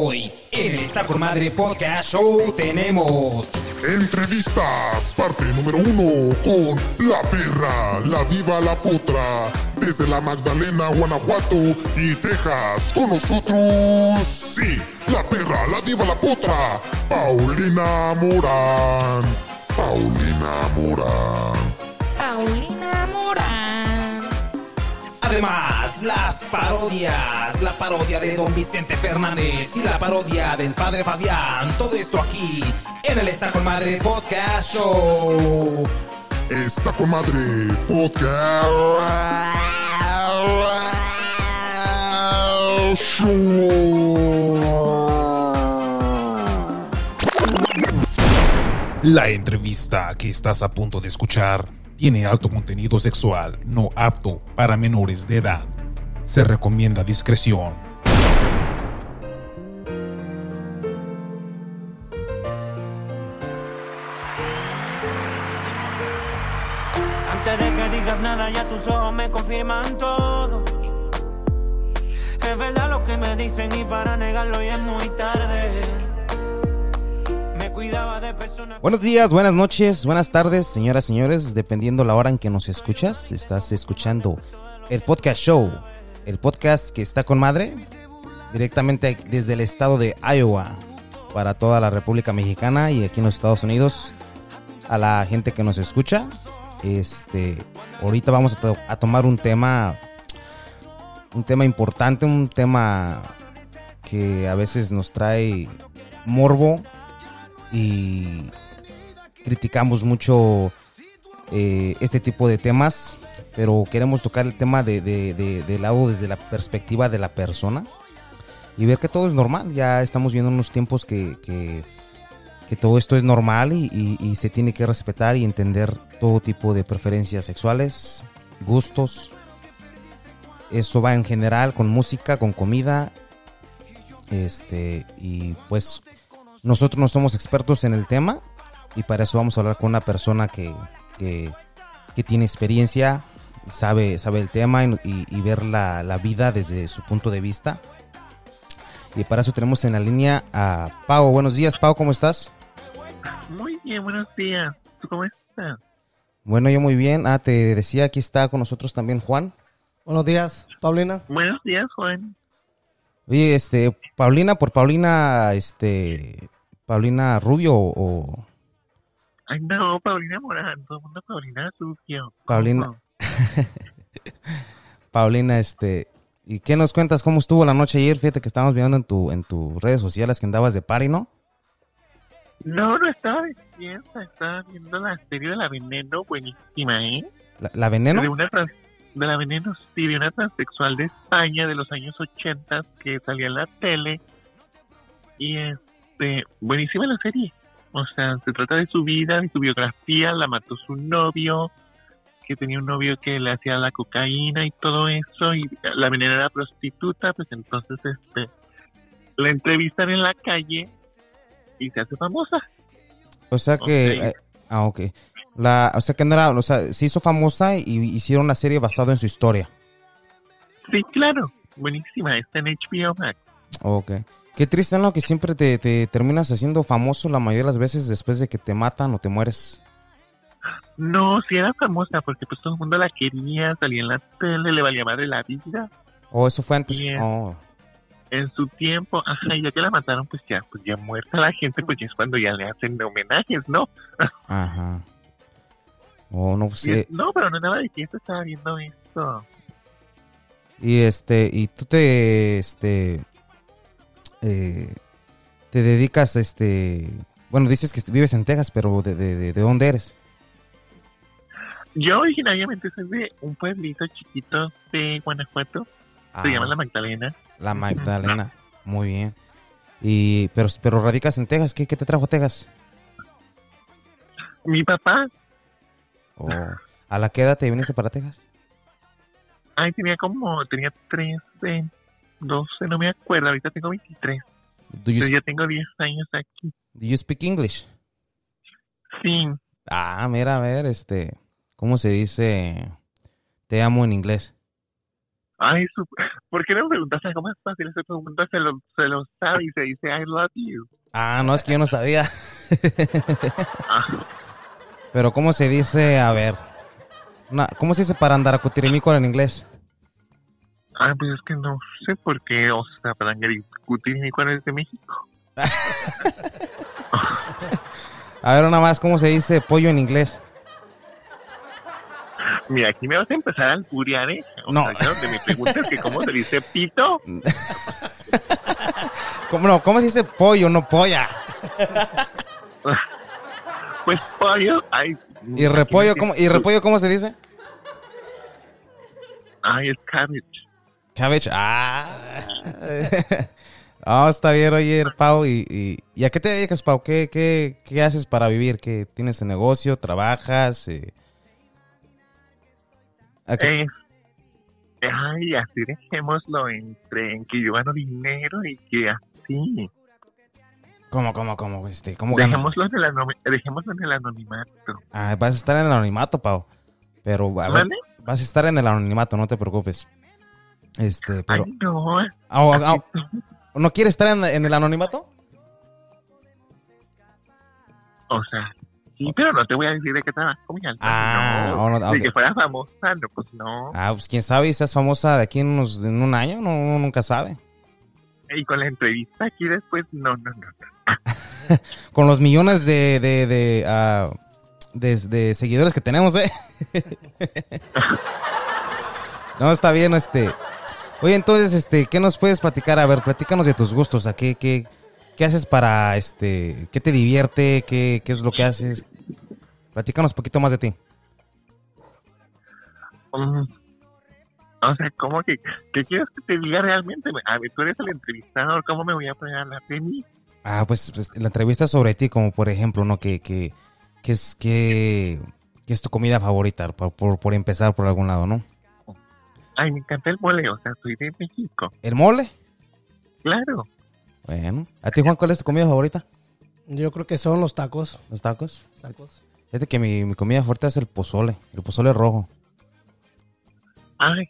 Hoy, en el Está con Madre Podcast Show, tenemos. Entrevistas, parte número uno con La Perra, la Diva, la Potra, desde la Magdalena, Guanajuato y Texas. Con nosotros, sí, La Perra, la Diva, la Potra, Paulina Morán. Paulina Morán. Paulina Morán. Además, las parodias, la parodia de Don Vicente Fernández y la parodia del Padre Fabián. Todo esto aquí en el Está con Madre Podcast Show. Está con madre podcast. Show. La entrevista que estás a punto de escuchar tiene alto contenido sexual no apto para menores de edad. Se recomienda discreción. Antes de que digas nada, ya tus ojos me confirman todo. Es verdad lo que me dicen y para negarlo ya es muy tarde. Me cuidaba de personas. Buenos días, buenas noches, buenas tardes, señoras y señores, dependiendo la hora en que nos escuchas. Estás escuchando el podcast show, el podcast que está con madre, directamente desde el estado de Iowa, para toda la República Mexicana y aquí en los Estados Unidos, a la gente que nos escucha. Este, ahorita vamos a, a tomar un tema, un tema importante, un tema que a veces nos trae morbo y criticamos mucho eh, este tipo de temas, pero queremos tocar el tema de, de, de- de lado desde la perspectiva de la persona y ver que todo es normal. Ya estamos viendo unos tiempos que, que, que todo esto es normal y, y- y se tiene que respetar y entender todo tipo de preferencias sexuales, gustos. Eso va en general con música, con comida. Este, y pues nosotros no somos expertos en el tema y para eso vamos a hablar con una persona que, que, que tiene experiencia, sabe, sabe el tema y, y- y ver la, la vida desde su punto de vista. Y para eso tenemos en la línea a Pau. Buenos días, Pau, ¿cómo estás? Muy bien, buenos días. ¿Tú cómo estás? Bueno, yo muy bien. Ah, te decía, aquí está con nosotros también Juan. Buenos días, Paulina. Buenos días, Juan. Oye, este, Paulina, por Paulina, este, Paulina Rubio o Ay, no, Paulina Morán. Todo el mundo Paulina Sucio. Paulina-. Paulina, este, ¿y qué nos cuentas? ¿Cómo estuvo la noche ayer? Fíjate que estábamos viendo en tu, en tus redes sociales que andabas de party, ¿no? No, no estaba despierta. Estaba viendo la serie de la Veneno. Buenísima, ¿eh? ¿La, la veneno? De una trans- de la Veneno, sí, de una transexual de España de los años 80 que salía en la tele. Y este, buenísima la serie. O sea, se trata de su vida, de su biografía. La mató su novio, que tenía un novio que le hacía la cocaína y todo eso. Y la veneno era prostituta, pues entonces este, la entrevistan en la calle y se hace famosa. O sea que, eh, ah, ok. La, o sea que no era, o sea, se hizo famosa y hicieron una serie basada en su historia. Sí, claro, buenísima. Está en HBO Max. Ok. Qué triste, ¿no? Que siempre te, te terminas haciendo famoso la mayoría de las veces después de que te matan o te mueres. No, sí era famosa porque pues todo el mundo la quería, salía en la tele, le valía madre la vida. O eso fue antes. Oh, En su tiempo, ajá, y ya que la mataron, pues ya, pues ya muerta la gente, pues ya es cuando ya le hacen homenajes, ¿no? ajá. Oh, no, pues, Y eh, no, pero no andaba de fiesta, estaba viendo esto. Y este, y tú te, este, eh, te dedicas, este, bueno, dices que vives en Texas, pero ¿de, de, de- de dónde eres? Yo originariamente soy de un pueblito chiquito de Guanajuato, se Ah, llama La Magdalena. La Magdalena. Muy bien. Y, pero, pero radicas en Texas, ¿qué, qué te trajo a Texas? Mi papá, O, ¿A la qué edad te viniste para Texas? ay, tenía como, tenía 13, 12, no me acuerdo, ahorita tengo 23, Do you, pero ya tengo 10 años aquí. do you speak English? Sí, Ah, mira, a ver, este, ¿cómo se dice te amo en inglés? Ay, su... ¿por qué no me preguntas algo más fácil? Esa pregunta se lo, se lo sabe y se dice I love you. Ah, no, es que yo no sabía. Ah, Pero ¿cómo se dice? A ver. Una- ¿Cómo se dice para andar a cutirimico en inglés? Ay, pues es que no sé por qué, o sea, para discutir ni cuál es de México. A ver, una más, ¿cómo se dice pollo en inglés? Mira, aquí me vas a empezar a alburear, ¿eh? O No. sea, donde me preguntas que cómo se dice pito, ¿Cómo, no, ¿cómo se dice pollo, no polla? pues pollo, ay. ¿Y repollo, cómo, ¿y repollo cómo se dice? Ay, es cabbage. Cabbage. Ah. Ah, está bien, oye, Pau. ¿Y, y, y a qué te dedicas, Pau? ¿Qué, qué, qué haces para vivir? ¿Qué tienes de negocio? ¿Trabajas? Eh, ¿a qué- Eh, ay, así dejémoslo entre en que yo gano dinero y que así. ¿Cómo, cómo, cómo? Este, ¿cómo? Dejémoslo en, el anomi- dejémoslo en el anonimato. Ah, vas a estar en el anonimato, Pau. Pero, a ver, ¿Vale? vas a estar en el anonimato, no te preocupes. Este, pero... Ay, no. Ah, ah, ¿No quieres estar en, en el anonimato? O sea, sí, pero no te voy a decir de qué mi alta. Ah, no. oh, no, Si que fuera famosa, no, pues no. Ah, pues quién sabe, seas famosa de aquí en, unos- en un año, no, uno nunca sabe. Y con la entrevista aquí después, no, no, no. no. Con los millones de, de, de, ah, de- de seguidores que tenemos, ¿eh? no, está bien, este. Oye, entonces, este, ¿qué nos puedes platicar? A ver, platícanos de tus gustos, ¿a qué, qué, qué haces para, este, qué te divierte, qué, qué es lo que haces? Platícanos un poquito más de ti. Mm, o sea, ¿cómo que, qué quieres que te diga realmente? A ver, tú eres el entrevistador, ¿cómo me voy a pegar la de mí? Ah, pues, pues, la entrevista es sobre ti, como por ejemplo, ¿no? Que, que, que es, que, que es tu comida favorita, por, por, por empezar por algún lado, ¿no? Ay, me encanta el mole, o sea, soy de México. ¿El mole? Claro. Bueno. ¿A ti, Juan, cuál es tu comida favorita? Yo creo que son los tacos. ¿Los tacos? Tacos. Fíjate que mi, mi comida favorita es el pozole, el pozole rojo. Ay,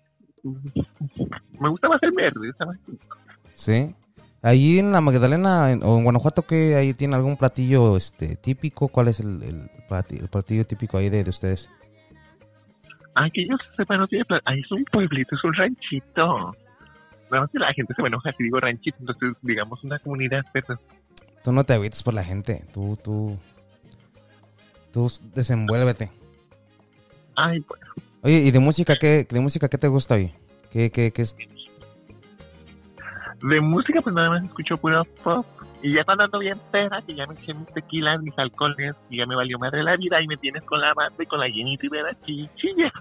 me gusta más el verde, está más rico. ¿Sí? Ahí en la Magdalena en- o en Guanajuato, que ahí tiene algún platillo este típico? ¿Cuál es el, el plati- el platillo, típico ahí de, de ustedes? Ay, que yo sepa, no tiene plan. Ay, es un pueblito, es un ranchito. Nada más que la gente se me enoja si digo ranchito, entonces digamos una comunidad, pero Tú no te agüites por la gente, tú, tú, tú desenvuélvete. ay, bueno. Oye, ¿y de música qué, de música qué te gusta hoy? ¿Qué, qué, qué es? De música, pues nada más escucho puro pop. Y ya cuando ando bien pera, que ya me eché mis tequilas, mis alcoholes, y ya me valió madre la vida, y me tienes con la banda y con la Jenny Rivera chichilla.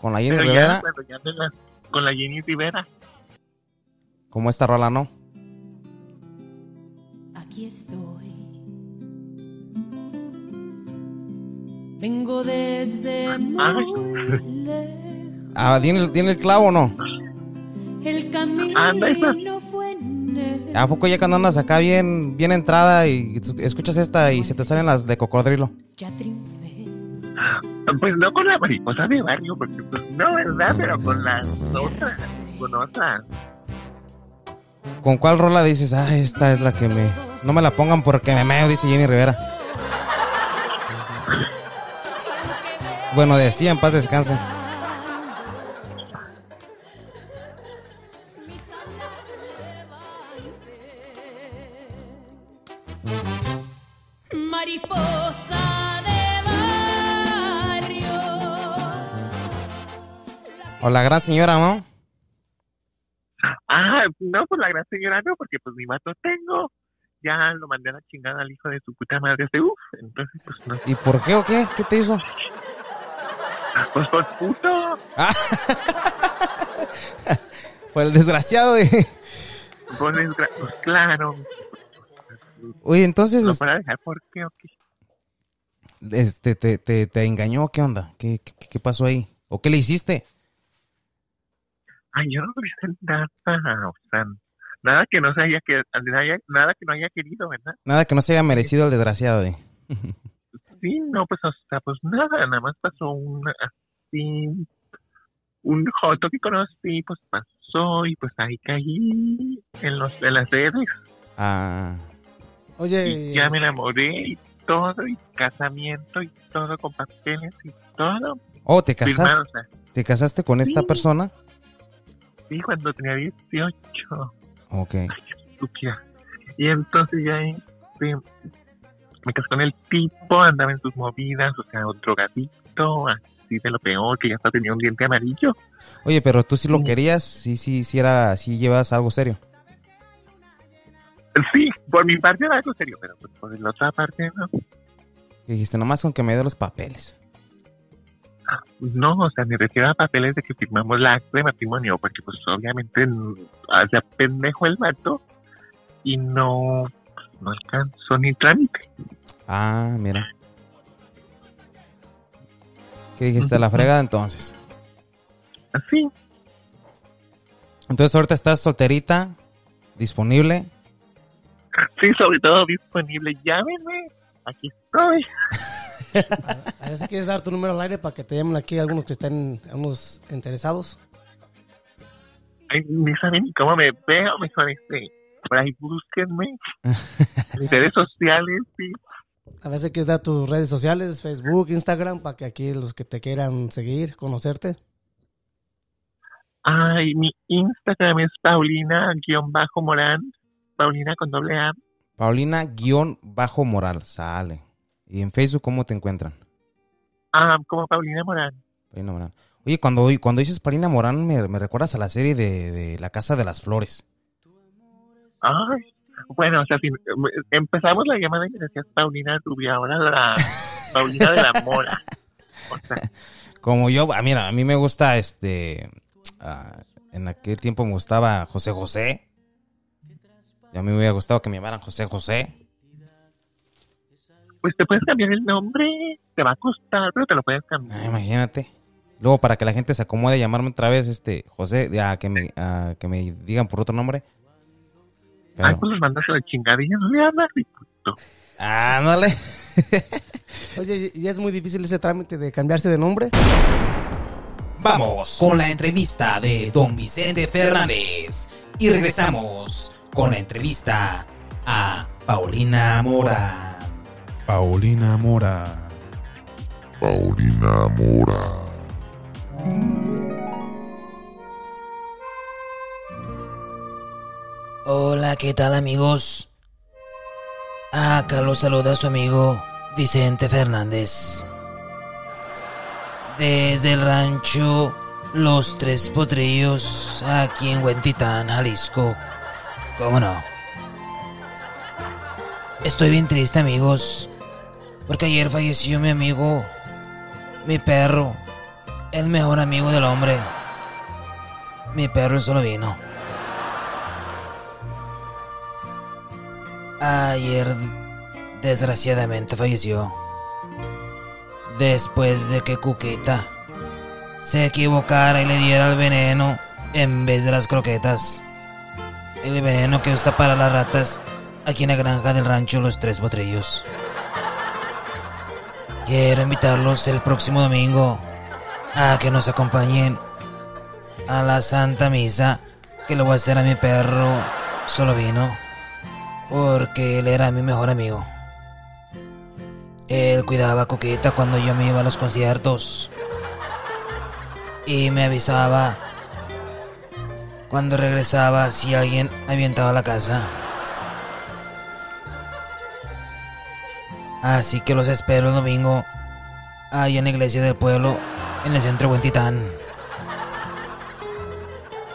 ¿Con la Jenny Pero Rivera? ya, cuando ya ando en la- con la Jenny Rivera. Como esta rola, ¿no? Aquí estoy. Vengo desde muy lejos. Ah, ¿tiene, el- ¿tiene el clavo o no? El camino Anda, esa. fue. ¿A poco ya cuando andas acá bien, bien entrada y escuchas esta y se te salen las de cocodrilo? Ya triunfé. Pues no con la mariposa de barrio, porque pues no, ¿verdad? Pero con las otras, con otras. ¿Con cuál rola dices? Ah, esta es la que me... No me la pongan porque me meo, dice Jenny Rivera. Bueno, decía, en paz descanse. O la gran señora, ¿no? Ah, no, pues la gran señora no, porque pues mi mato tengo. Ya lo mandé a la chingada al hijo de su puta madre hace uff. Entonces, pues no. ¿Y por qué o qué? ¿Qué te hizo? Pues por puto. Fue el desgraciado de... Pues, desgra- pues claro. Oye, entonces, No para dejar por qué o qué. este, te, te, te engañó, ¿qué onda? ¿Qué, qué, qué pasó ahí? ¿O qué le hiciste? Ay, yo no hice nada. O sea, nada que no se haya que nada, que no haya querido, ¿verdad? Nada que no se haya merecido el desgraciado de... Sí, no, pues, o sea, pues nada, nada más pasó una así. un joto que conocí, pues pasó y pues ahí caí en, los, en las redes. Ah, Oye, Y ya me enamoré y todo, y casamiento y todo con papeles y todo. oh, ¿te casaste, Firmado, o sea, ¿te casaste con esta Sí. persona? Sí, cuando tenía 18. Ok. estúpida. Y entonces ya este, me casé con el tipo, andaba en sus movidas, o sea, un drogadicto, así de lo peor, que ya hasta tenía un diente amarillo. Oye, pero tú sí lo Sí. querías, sí, sí, sí era, sí llevas algo serio. Sí, por mi parte era algo serio, pero pues, por la otra parte no. Que dijiste, nomás con que me dé los papeles. No, o sea, me refiero a papeles de que firmamos la acta de matrimonio, porque pues obviamente mm, hacía pendejo el vato y no, no alcanzó ni trámite. Ah, mira. ¿Qué dijiste? La fregada entonces. Así, Entonces ahorita estás solterita, disponible. sí, sobre todo disponible. Llámenme, aquí estoy. a ver si quieres dar tu número al aire para que te llamen aquí algunos que estén, unos interesados. Ay, ni saben ni cómo me veo, mejor este, por ahí búsquenme. en mis redes sociales, sí. A ver si quieres dar tus redes sociales, Facebook, Instagram, para que aquí los que te quieran seguir, conocerte. Ay, mi Instagram es Paulina-Morán. Paulina con doble A. Paulina guion bajo moral, sale. Y en Facebook, ¿cómo te encuentran? Ah, como Paulina Morán. Paulina Morán. Oye, cuando, cuando dices Paulina Morán, me, me recuerdas a la serie de, de La Casa de las Flores. Ay, bueno, o sea, si empezamos la llamada y me decías Paulina Rubia, ahora la Paulina de la Mora. O sea, Como yo, ah, mira, a mí me gusta este. ah, en aquel tiempo me gustaba José José. Y a mí me hubiera gustado que me llamaran José José. Pues te puedes cambiar el nombre, te va a costar, pero te lo puedes cambiar. Ah, imagínate. Luego, para que la gente se acomode, llamarme otra vez este José, ya que me, ah, que me digan por otro nombre. Pero, Ay, pues los mandas a la ya no le hablas, y puto. ándale. Oye, ¿y es muy difícil ese trámite de cambiarse de nombre? Vamos con la entrevista de don Vicente Fernández. Y regresamos con la entrevista a Paulina Mora. Paulina Mora. Paulina Mora. Hola, ¿qué tal amigos? Acá los saluda su amigo Vicente Fernández. Desde el rancho Los Tres Potrillos, aquí en Huentitán, Jalisco. ¿Cómo no? Estoy bien triste amigos, porque ayer falleció mi amigo, mi perro, el mejor amigo del hombre. Mi perro solo vino. Ayer, desgraciadamente, falleció. Después de que Cuquita se equivocara y le diera el veneno en vez de las croquetas. El veneno que usa para las ratas aquí en la granja del rancho Los Tres Potrillos. Quiero invitarlos el próximo domingo a que nos acompañen a la Santa Misa que le voy a hacer a mi perro solo vino porque él era mi mejor amigo. Él cuidaba a Coquita cuando yo me iba a los conciertos y me avisaba cuando regresaba si alguien había entrado a la casa. Así que los espero el domingo ahí en la iglesia del pueblo en el centro de Huentitán.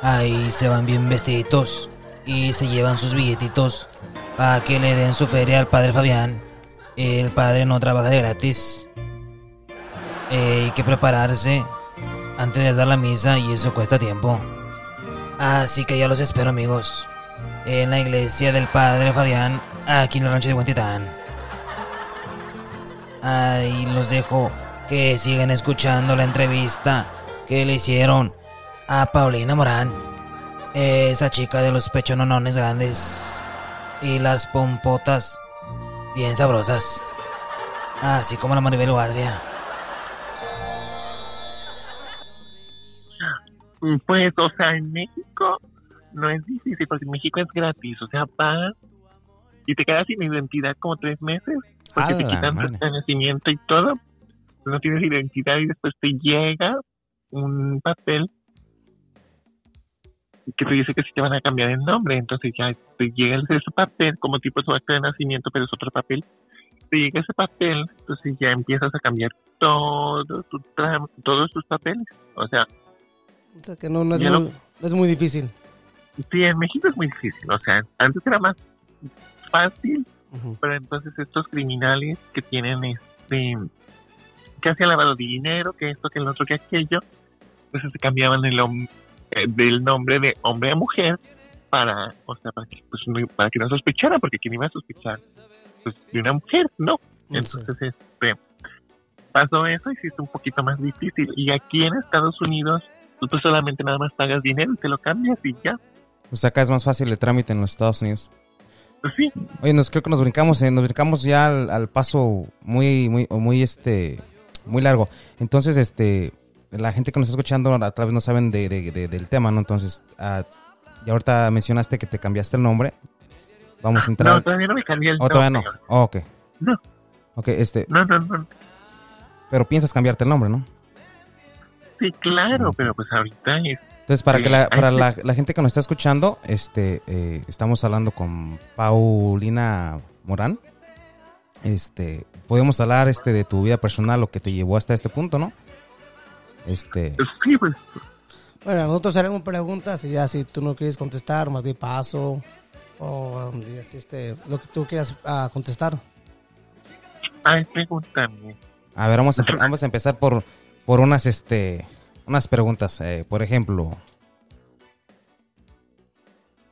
Ahí se van bien vestiditos y se llevan sus billetitos para que le den su feria al padre Fabián. El padre no trabaja de gratis. Eh, hay que prepararse antes de dar la misa y eso cuesta tiempo. Así que ya los espero amigos. En la iglesia del padre Fabián, aquí en el rancho de Huentitán. Ahí los dejo que sigan escuchando la entrevista que le hicieron a Paulina Morán. Esa chica de los pechononones grandes y las pompotas bien sabrosas. Así como la Maribel Guardia. Pues, o sea, en México no es difícil porque en México es gratis. O sea, vas y te quedas sin identidad como tres meses porque ¡A te quitan tu nacimiento y todo. No tienes identidad y después te llega un papel que te dice que sí te van a cambiar el nombre. Entonces ya te llega ese papel como tipo su acta de nacimiento, pero es otro papel. Te llega ese papel, entonces ya empiezas a cambiar todo tu todos tus papeles. O sea, O sea que no, no es, muy, no es muy difícil. Sí, en México es muy difícil. O sea, antes era más fácil, Ujú. pero entonces estos criminales que tienen este que hacían lavado de dinero, que esto, que el otro, que aquello, entonces se cambiaban el eh, del nombre de hombre a mujer para, o sea, para que, pues, no, para que no sospechara, porque quién iba a sospechar pues, de una mujer, no. Sí. Entonces, este, pasó eso y sí es un poquito más difícil. Y aquí en Estados Unidos, tú, tú solamente nada más pagas dinero y te lo cambias y ya. O sea, acá es más fácil el trámite en los Estados Unidos. Pues sí, Oye, nos creo que nos brincamos, eh, nos brincamos ya al, al paso muy, muy, muy este, muy largo. Entonces, este, la gente que nos está escuchando a través no saben de, de- de- del tema, ¿no? Entonces, ah, y ahorita mencionaste que te cambiaste el nombre. Vamos a entrar. no, todavía no me cambié el ¿O todavía no? Oh, ok. No. Ok, este, No, no, no. pero piensas cambiarte el nombre, ¿no? Sí, claro, pero pues ahorita. Entonces, para que la, para la, la gente que nos está escuchando, este, eh, estamos hablando con Paulina Morán. Este, podemos hablar este de tu vida personal, lo que te llevó hasta este punto, ¿no? Este, Sí, pues, Bueno, nosotros haremos preguntas y ya si tú no quieres contestar, más de paso. O um, este, lo que tú quieras ah, contestar. ay, pregúntame. a ver, vamos a, vamos a empezar por, por unas, este, unas preguntas. Eh, por ejemplo,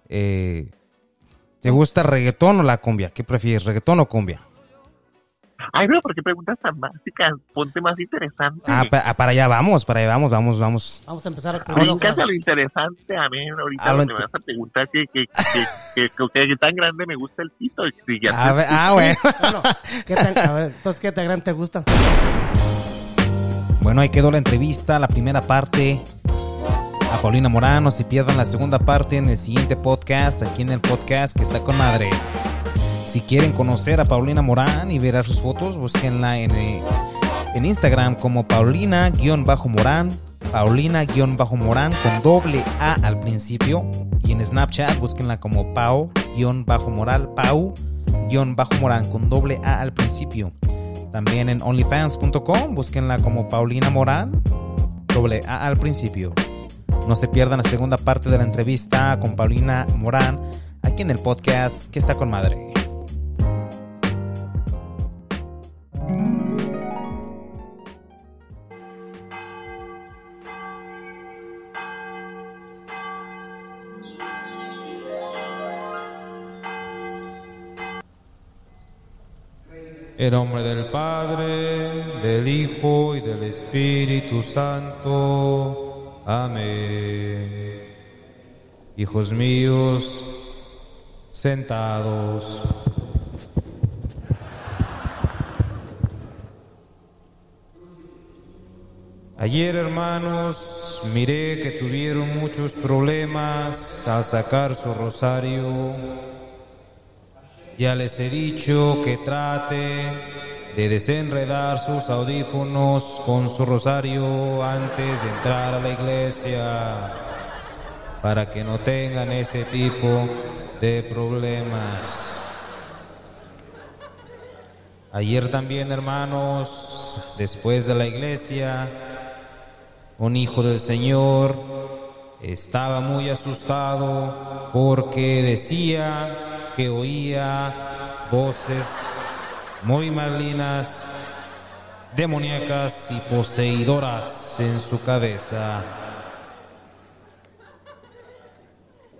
eh, ¿te gusta reggaetón o la cumbia? ¿Qué prefieres, reggaetón o cumbia? Ay, no, ¿por qué preguntas tan básicas? Ponte más interesante. Ah, pa- ah, para allá vamos, para allá vamos, vamos, vamos. Vamos a empezar me primero con encanta lo interesante, a mí ahorita Ah, lo me vas a preguntar que, que, que, que, que- que tan grande me gusta el pito. y ya A ver, ah, bueno. Bueno, ¿qué tan, a ver, entonces, ¿qué tan grande te gusta? Bueno, ahí quedó la entrevista, la primera parte a Paulina Morán. No se pierdan la segunda parte en el siguiente podcast, aquí en el podcast que está con madre. Si quieren conocer a Paulina Morán y ver sus fotos, búsquenla en, eh, en Instagram como Paulina-Morán, Paulina-Morán con doble A al principio. Y en Snapchat búsquenla como Pau-Moral, Pau-Morán con doble A al principio. También en onlyfans.com, búsquenla como Paulina Morán, doble A al principio. No se pierdan la segunda parte de la entrevista con Paulina Morán, aquí en el podcast que está con madre. En nombre del Padre, del Hijo y del Espíritu Santo. Amén. Hijos míos, sentados. Ayer, hermanos, miré que tuvieron muchos problemas al sacar su rosario. Ya les he dicho que trate de desenredar sus audífonos con su rosario antes de entrar a la iglesia para que no tengan ese tipo de problemas. Ayer también, hermanos, después de la iglesia, un hijo del Señor estaba muy asustado porque decía que oía voces muy malinas, demoníacas y poseidoras en su cabeza.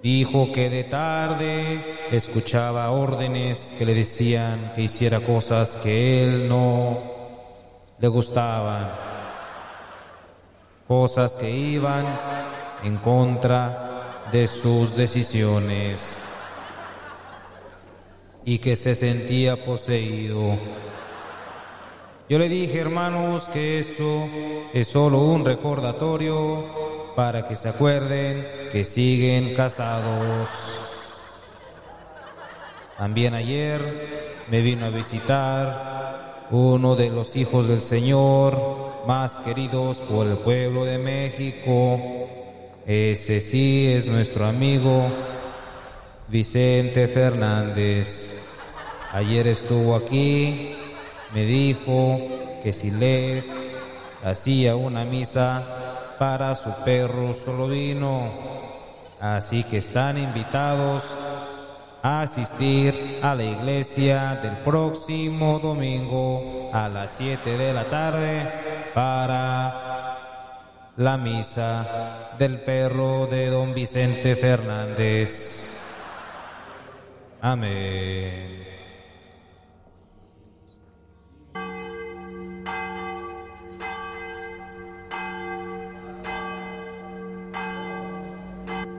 Dijo que de tarde escuchaba órdenes que le decían que hiciera cosas que él no le gustaban, cosas que iban en contra de sus decisiones y que se sentía poseído. Yo le dije, hermanos, que eso es solo un recordatorio para que se acuerden que siguen casados. También ayer me vino a visitar uno de los hijos del Señor más queridos por el pueblo de México. Ese sí es nuestro amigo Vicente Fernández. Ayer estuvo aquí, me dijo que si le hacía una misa para su perro solo vino. Así que están invitados a asistir a la iglesia del próximo domingo a las 7 de la tarde para la misa del perro de don Vicente Fernández. Amén.